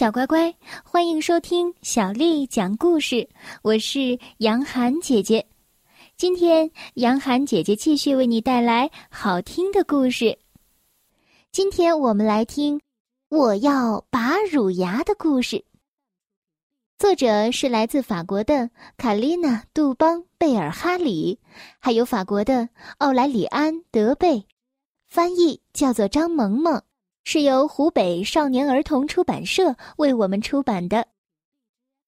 小乖乖，欢迎收听小丽讲故事。我是杨涵姐姐，今天杨涵姐姐继续为你带来好听的故事。今天我们来听《我要拔乳牙》的故事。作者是来自法国的卡丽娜·杜邦贝尔哈里，还有法国的奥莱里安·德贝，翻译叫做张萌萌。是由湖北少年儿童出版社为我们出版的。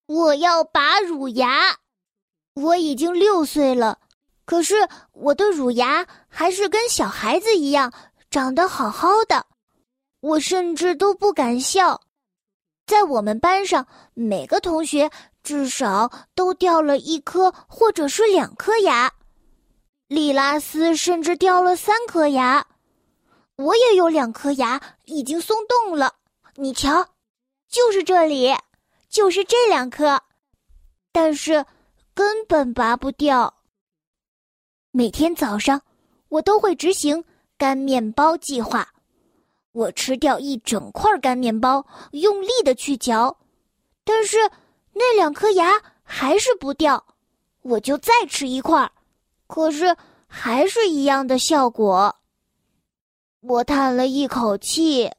我要拔乳牙，我已经六岁了，可是我的乳牙还是跟小孩子一样长得好好的，我甚至都不敢笑。在我们班上，每个同学至少都掉了一颗或者是两颗牙，利拉斯甚至掉了三颗牙。我也有两颗牙已经松动了，你瞧，就是这里，就是这两颗，但是根本拔不掉。每天早上，我都会执行干面包计划，我吃掉一整块干面包，用力的去嚼，但是那两颗牙还是不掉，我就再吃一块，可是还是一样的效果。我叹了一口气，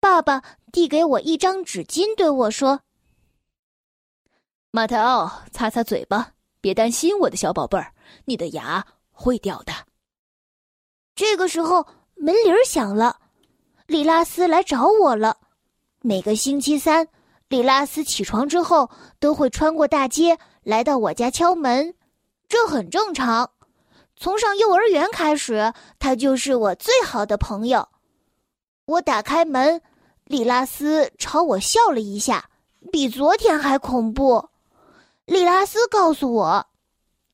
爸爸递给我一张纸巾，对我说：“马特奥，擦擦嘴巴，别担心，我的小宝贝儿，你的牙会掉的。”这个时候，门铃响了，里拉斯来找我了。每个星期三，里拉斯起床之后都会穿过大街来到我家敲门，这很正常。从上幼儿园开始，他就是我最好的朋友。我打开门，里拉斯朝我笑了一下，比昨天还恐怖。里拉斯告诉我：“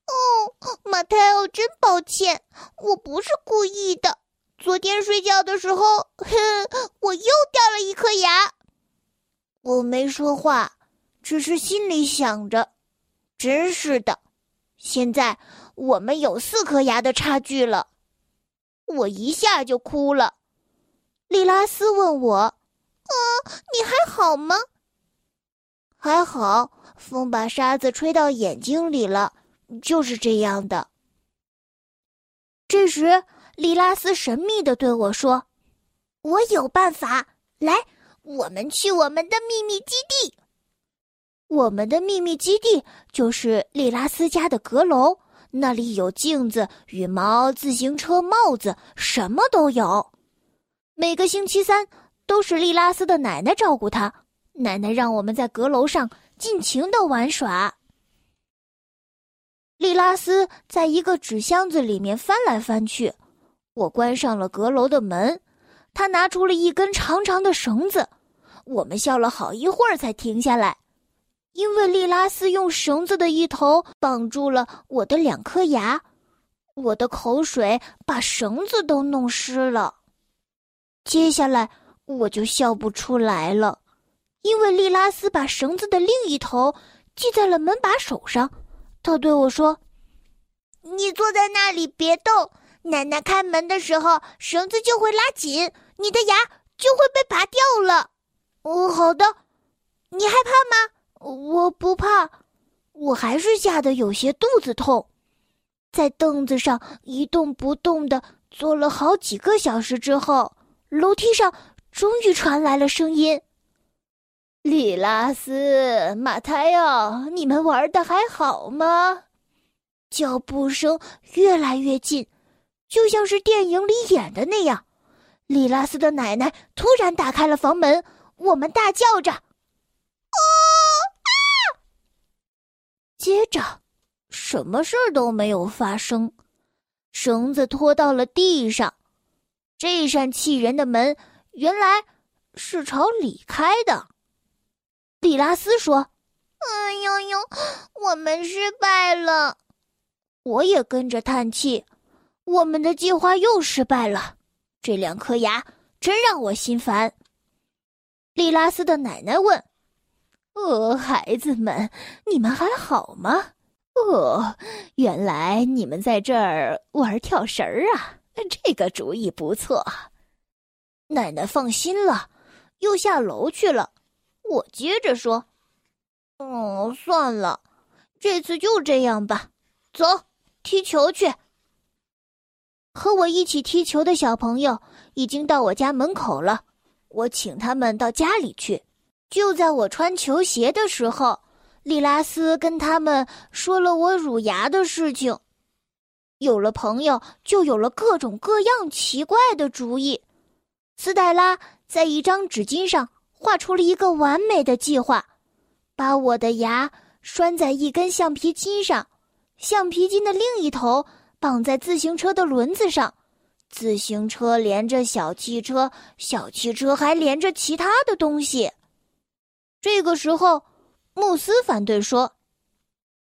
哦，马泰奥，真抱歉，我不是故意的。昨天睡觉的时候，哼，我又掉了一颗牙。”我没说话，只是心里想着：“真是的。”现在我们有四颗牙的差距了，我一下就哭了。利拉斯问我：“啊，你还好吗？”“还好，风把沙子吹到眼睛里了，就是这样的。”这时，利拉斯神秘的对我说：“我有办法，来，我们去我们的秘密基地。”我们的秘密基地就是利拉斯家的阁楼，那里有镜子、羽毛、自行车、帽子，什么都有。每个星期三都是利拉斯的奶奶照顾他，奶奶让我们在阁楼上尽情的玩耍。利拉斯在一个纸箱子里面翻来翻去，我关上了阁楼的门，他拿出了一根长长的绳子，我们笑了好一会儿才停下来。因为利拉斯用绳子的一头绑住了我的两颗牙，我的口水把绳子都弄湿了。接下来我就笑不出来了，因为利拉斯把绳子的另一头系在了门把手上。他对我说：“你坐在那里别动，奶奶开门的时候绳子就会拉紧，你的牙就会被拔掉了。”哦，好的。你害怕吗？我不怕，我还是吓得有些肚子痛，在凳子上一动不动的坐了好几个小时之后，楼梯上终于传来了声音：“里拉斯、马泰奥，你们玩的还好吗？”脚步声越来越近，就像是电影里演的那样。里拉斯的奶奶突然打开了房门，我们大叫着：“哦！”接着，什么事儿都没有发生，绳子拖到了地上。这扇气人的门原来是朝里开的。里拉斯说：“哎呦呦，我们失败了。”我也跟着叹气，我们的计划又失败了。这两颗牙真让我心烦。利拉斯的奶奶问。呃，孩子们，你们还好吗？哦，原来你们在这儿玩跳绳儿啊！这个主意不错。奶奶放心了，又下楼去了。我接着说：“嗯，算了，这次就这样吧。走，踢球去。”和我一起踢球的小朋友已经到我家门口了，我请他们到家里去。就在我穿球鞋的时候，利拉斯跟他们说了我乳牙的事情。有了朋友，就有了各种各样奇怪的主意。斯黛拉在一张纸巾上画出了一个完美的计划，把我的牙拴在一根橡皮筋上，橡皮筋的另一头。绑在自行车的轮子上，自行车连着小汽车，小汽车还连着其他的东西。这个时候，慕斯反对说：“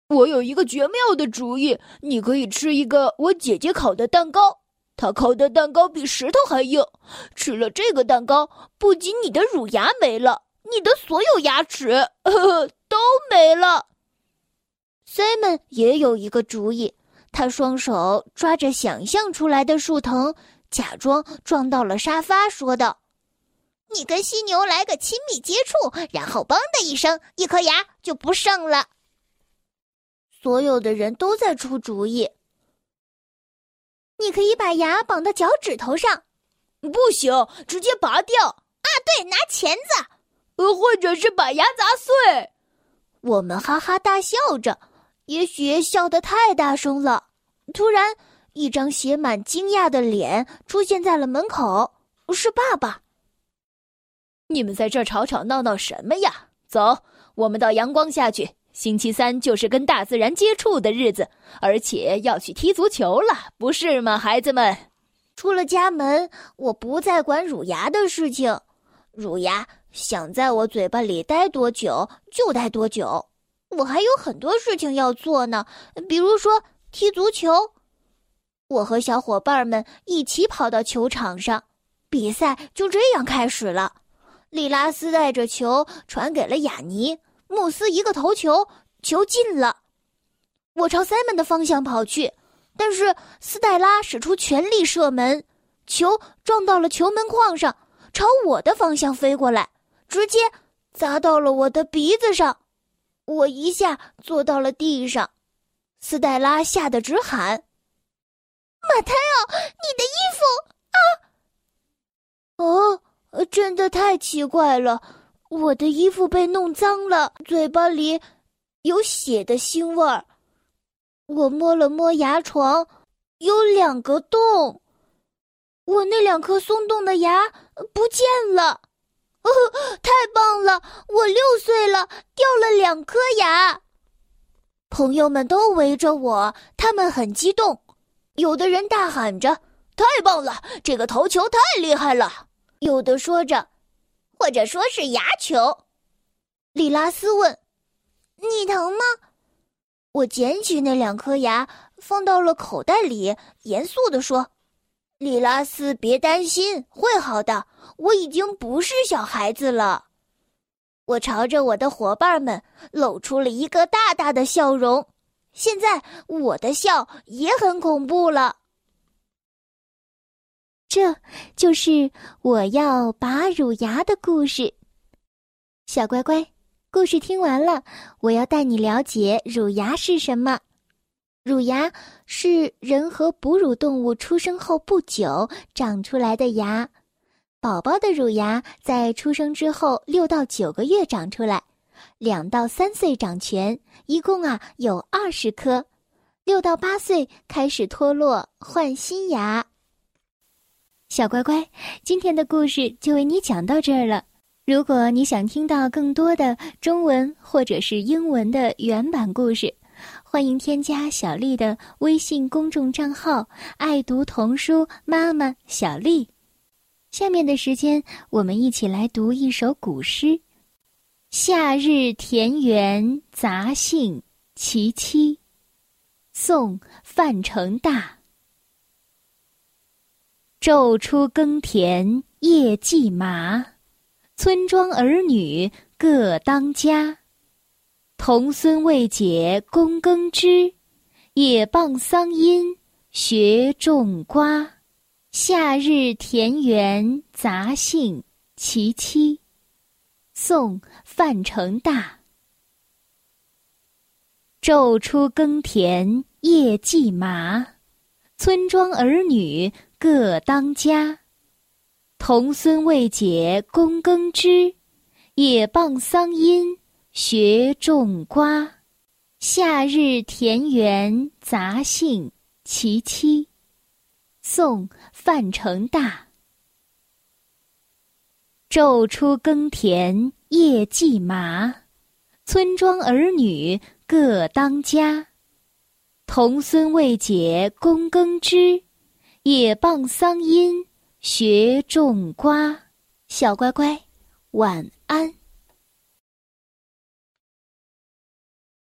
我有一个绝妙的主意，你可以吃一个我姐姐烤的蛋糕。她烤的蛋糕比石头还硬。吃了这个蛋糕，不仅你的乳牙没了，你的所有牙齿呵呵都没了。” Simon 也有一个主意。他双手抓着想象出来的树藤，假装撞到了沙发，说道：“你跟犀牛来个亲密接触，然后‘嘣’的一声，一颗牙就不剩了。”所有的人都在出主意。你可以把牙绑到脚趾头上，不行，直接拔掉啊！对，拿钳子，呃，或者是把牙砸碎。我们哈哈大笑着，也许笑得太大声了。突然，一张写满惊讶的脸出现在了门口。是爸爸。你们在这吵吵闹闹什么呀？走，我们到阳光下去。星期三就是跟大自然接触的日子，而且要去踢足球了，不是吗，孩子们？出了家门，我不再管乳牙的事情。乳牙想在我嘴巴里待多久就待多久。我还有很多事情要做呢，比如说。踢足球，我和小伙伴们一起跑到球场上，比赛就这样开始了。利拉斯带着球传给了雅尼，穆斯一个头球，球进了。我朝塞门的方向跑去，但是斯黛拉使出全力射门，球撞到了球门框上，朝我的方向飞过来，直接砸到了我的鼻子上，我一下坐到了地上。斯黛拉吓得直喊：“马泰奥，你的衣服啊！”哦，呃真的太奇怪了，我的衣服被弄脏了，嘴巴里有血的腥味儿。我摸了摸牙床，有两个洞，我那两颗松动的牙不见了。哦，太棒了，我六岁了，掉了两颗牙。朋友们都围着我，他们很激动。有的人大喊着：“太棒了，这个头球太厉害了！”有的说着，或者说是牙球。里拉斯问：“你疼吗？”我捡起那两颗牙，放到了口袋里，严肃地说：“里拉斯，别担心，会好的。我已经不是小孩子了。”我朝着我的伙伴们露出了一个大大的笑容。现在我的笑也很恐怖了。这就是我要拔乳牙的故事。小乖乖，故事听完了，我要带你了解乳牙是什么。乳牙是人和哺乳动物出生后不久长出来的牙。宝宝的乳牙在出生之后六到九个月长出来，两到三岁长全，一共啊有二十颗，六到八岁开始脱落换新牙。小乖乖，今天的故事就为你讲到这儿了。如果你想听到更多的中文或者是英文的原版故事，欢迎添加小丽的微信公众账号“爱读童书妈妈小丽”。下面的时间，我们一起来读一首古诗《夏日田园杂兴·其七》，宋·范成大。昼出耕田夜绩麻，村庄儿女各当家。童孙未解供耕织，也傍桑阴学种瓜。夏日田园杂兴其七，宋·范成大。昼出耕田夜绩麻，村庄儿女各当家。童孙未解供耕织，也傍桑阴学种瓜。夏日田园杂兴其七。宋·范成大。昼出耕田夜绩麻，村庄儿女各当家。童孙未解供耕织，也傍桑阴学种瓜。小乖乖，晚安。